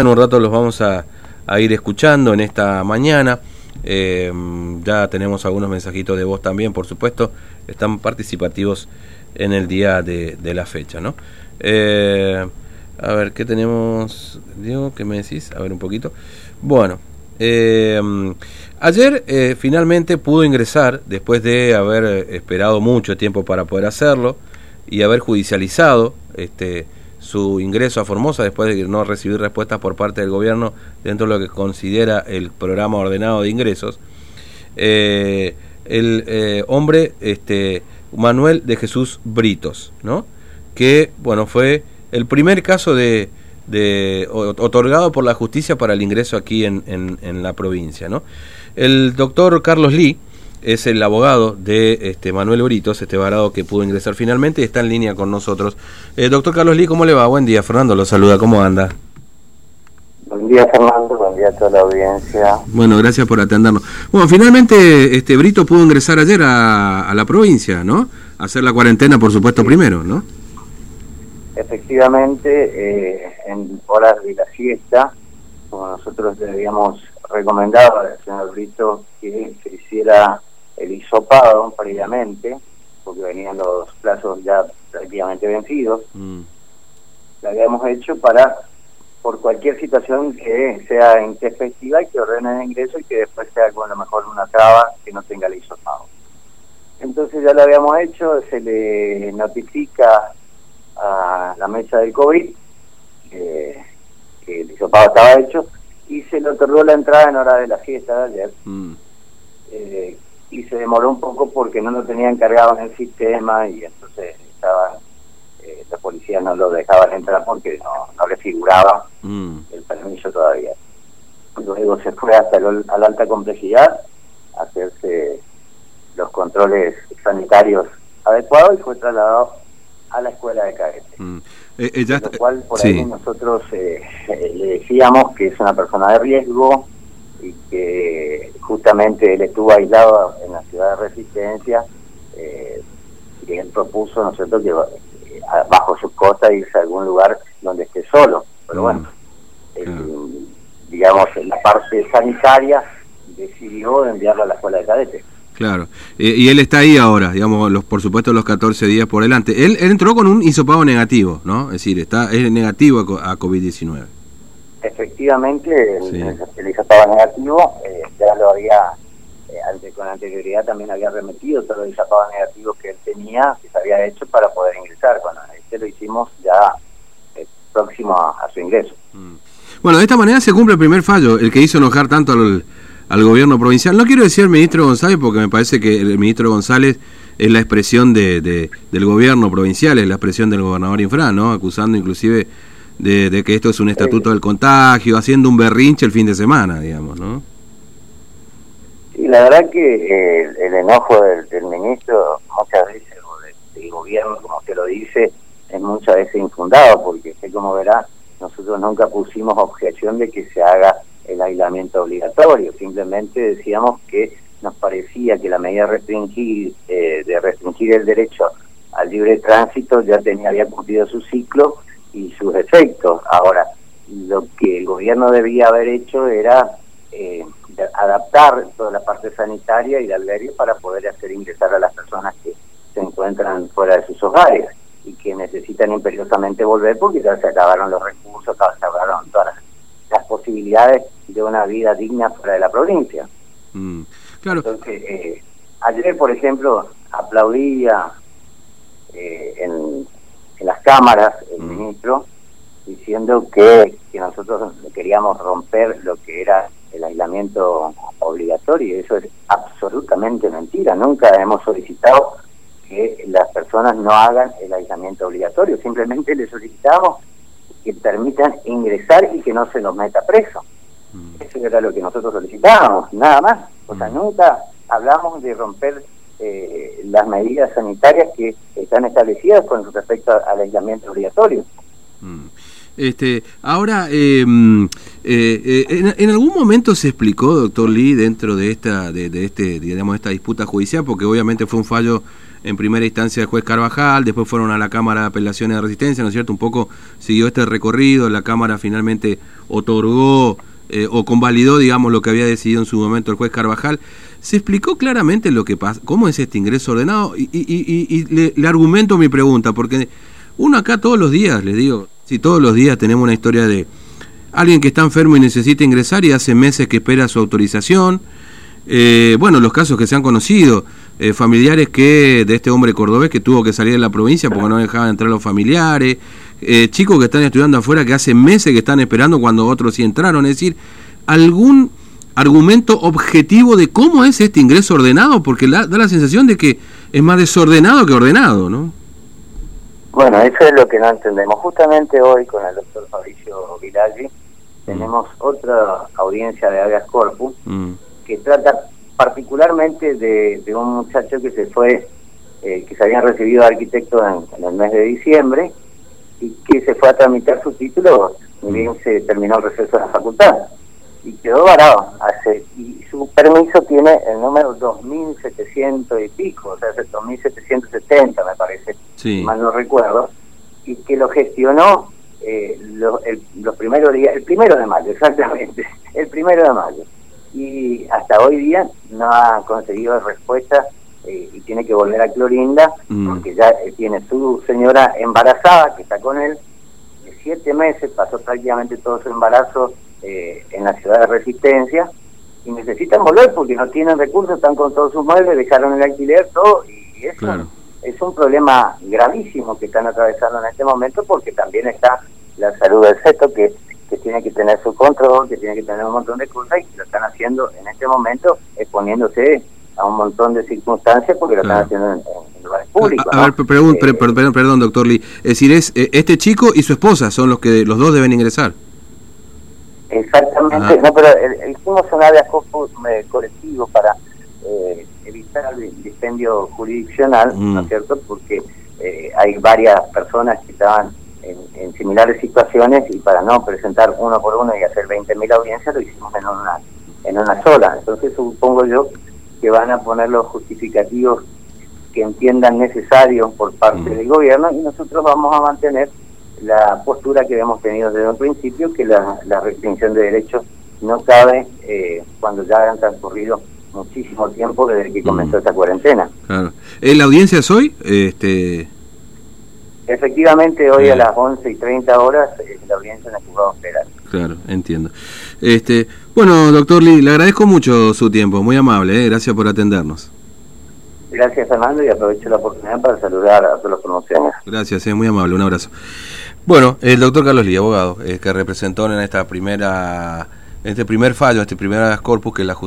En un rato los vamos a, ir escuchando en esta mañana. Eh, ya tenemos algunos mensajitos de voz también, por supuesto. Están participativos en el día de, la fecha, ¿no? Eh, a ver, ¿qué tenemos? Diego, ¿qué me decís? A ver un poquito. Bueno, eh, ayer finalmente pudo ingresar, después de haber esperado mucho tiempo para poder hacerlo y haber judicializado este su ingreso a Formosa después de no recibir respuestas por parte del gobierno dentro de lo que considera el programa ordenado de ingresos. Eh, el eh, hombre este, Manuel de Jesús Britos, ¿no? que bueno, fue el primer caso de, otorgado por la justicia para el ingreso aquí en, en, en la provincia. ¿no? El doctor Carlos Lee, es el abogado de este Manuel Britos, este varado que pudo ingresar finalmente y está en línea con nosotros. Eh, doctor Carlos Lee, ¿cómo le va? Buen día, Fernando lo saluda, ¿cómo anda? Buen día, Fernando, buen día a toda la audiencia. Bueno, gracias por atendernos. Bueno, finalmente este Brito pudo ingresar ayer a, la provincia, ¿no? hacer la cuarentena, por supuesto, primero, ¿no? Efectivamente, eh, en horas de la siesta, como nosotros le habíamos recomendado al señor Brito que se hiciera el hisopado previamente, porque venían los plazos ya prácticamente vencidos. Mm. Lo habíamos hecho para, por cualquier situación que sea intempestiva y que ordene el ingreso y que después sea con lo mejor una traba que no tenga el hisopado. Entonces ya lo habíamos hecho, se le notifica a la mesa del COVID que el hisopado estaba hecho y se le otorgó la entrada en hora de la fiesta de ayer. Mm. Eh, y se demoró un poco porque no lo tenían cargado en el sistema y entonces estaba eh, la policía no lo dejaban entrar porque no, no le figuraba mm. el permiso todavía. Luego se fue hasta a la alta complejidad a hacerse los controles sanitarios adecuados y fue trasladado a la escuela de cadete. Mm. Eh, eh lo cual por ahí nosotros eh, le decíamos que es una persona de riesgo, y que justamente él estuvo aislado en la ciudad de Resistencia eh, y él propuso, ¿no es cierto?, que eh, bajo su costa irse a algún lugar donde esté solo. Pero bueno, digamos, la parte sanitaria decidió enviarlo a la escuela de cadetes. Claro, y él está ahí ahora, digamos, los, por supuesto los 14 días por delante. Él, entró con un hisopado negativo, ¿no? Es decir, está es negativo a COVID-19 efectivamente el, el hisopado negativo eh, ya lo había, eh, con anterioridad también había remitido todos los hisopados negativos que él tenía, que se había hecho para poder ingresar. Bueno, este lo hicimos ya eh, próximo a, su ingreso. Mm. Bueno, de esta manera se cumple el primer fallo, el que hizo enojar tanto al, al gobierno provincial. No quiero decir el ministro González porque me parece que el ministro González es la expresión de, de, del gobierno provincial, es la expresión del gobernador Infra, ¿no? Acusando inclusive de, que esto es un estatuto del contagio, haciendo un berrinche el fin de semana, digamos, ¿no? Sí, la verdad que eh, el, enojo del, ministro muchas veces, o del, gobierno, como usted lo dice, es muchas veces infundado, porque sé como verá, nosotros nunca pusimos objeción de que se haga el aislamiento obligatorio, simplemente decíamos que nos parecía que la medida restringir, eh, de restringir el derecho al libre tránsito ya tenía había cumplido su ciclo y sus efectos. Ahora, lo que el gobierno debía haber hecho era eh, adaptar toda la parte sanitaria y de albergue para poder hacer ingresar a las personas que se encuentran fuera de sus hogares y que necesitan imperiosamente volver porque ya se acabaron los recursos, se acabaron todas las, posibilidades de una vida digna fuera de la provincia. Mm, claro. Entonces, eh, ayer, por ejemplo, aplaudía eh, en en las cámaras el mm. ministro diciendo que, que nosotros queríamos romper lo que era el aislamiento obligatorio y eso es absolutamente mentira. Nunca hemos solicitado que las personas no hagan el aislamiento obligatorio, simplemente le solicitamos que permitan ingresar y que no se nos meta preso. Mm. Eso era lo que nosotros solicitábamos, nada más. O sea, mm. nunca hablamos de romper eh, las medidas sanitarias que están establecidas con respecto al aislamiento obligatorio. Mm. Este, ahora, em, eh, eh, en, algún momento se explicó, doctor Lee, dentro de esta, de, este, digamos, esta disputa judicial, porque obviamente fue un fallo en primera instancia del juez Carvajal, después fueron a la Cámara de Apelaciones de Resistencia, ¿no es cierto? Un poco siguió este recorrido, la Cámara finalmente otorgó eh, o convalidó, digamos, lo que había decidido en su momento el juez Carvajal. ¿Se explicó claramente lo que pasa? ¿Cómo es este ingreso ordenado? Y, le, argumento mi pregunta, porque uno acá todos los días, les digo, si todos los días tenemos una historia de alguien que está enfermo y necesita ingresar y hace meses que espera su autorización. Eh, bueno, los casos que se han conocido, eh, familiares que de este hombre cordobés que tuvo que salir de la provincia porque no dejaban entrar los familiares, eh, chicos que están estudiando afuera que hace meses que están esperando cuando otros sí entraron, es decir, algún argumento objetivo de cómo es este ingreso ordenado, porque da la sensación de que es más desordenado que ordenado, ¿no? Bueno, eso es lo que no entendemos. Justamente hoy con el doctor Fabricio Viraggi tenemos otra audiencia de habeas corpus mm. que trata particularmente de, un muchacho que se fue, eh, que se había recibido de arquitecto en, el mes de diciembre y que se fue a tramitar su título, bien se terminó el receso de la facultad y quedó varado. Hace, y su permiso tiene el número 2700 y pico, o sea, es 2770 me parece, mal no recuerdo, y que lo gestionó eh, los primeros días, el primero de mayo, exactamente, el primero de mayo. Y hasta hoy día no ha conseguido respuesta eh, y tiene que volver a Clorinda mm. porque ya eh, tiene su señora embarazada que está con él, de siete meses, pasó prácticamente todo su embarazo en la ciudad de Resistencia y necesitan volver porque no tienen recursos, están con todos sus muebles, dejaron el alquiler, todo, y eso es un problema gravísimo que están atravesando en este momento porque también está la salud del feto que, que tiene que tener su control, que tiene que tener un montón de cosas y lo están haciendo en este momento exponiéndose a un montón de circunstancias porque lo están haciendo en, lugares públicos. A, ver, eh, perdón, perdón, doctor Lee. Es decir, es eh, este chico y su esposa son los que los dos deben ingresar. Exactamente, no, pero hicimos un área colectivo para eh, evitar el dispendio jurisdiccional, ¿no es mm. cierto? Porque eh, hay varias personas que estaban en, similares situaciones y para no presentar uno por uno y hacer 20.000 audiencias lo hicimos en una, en una sola. Entonces supongo yo que van a poner los justificativos que entiendan necesarios por parte del gobierno y nosotros vamos a mantener la postura que hemos tenido desde un principio, que la, la restricción de derechos no cabe eh, cuando ya han transcurrido muchísimo tiempo desde que comenzó esta cuarentena. Claro. ¿La audiencia es hoy? Este... Efectivamente, hoy a las 11 y 30 horas es la audiencia en el juzgado federal. Claro, entiendo. Este, bueno, doctor Lee, le agradezco mucho su tiempo, muy amable, ¿eh? gracias por atendernos. Gracias, Fernando, y aprovecho la oportunidad para saludar a todos los promociones. Gracias, es muy amable, un abrazo. Bueno, el doctor Carlos Lee, abogado, que representó en esta primera, este primer fallo, este primer corpus que la justicia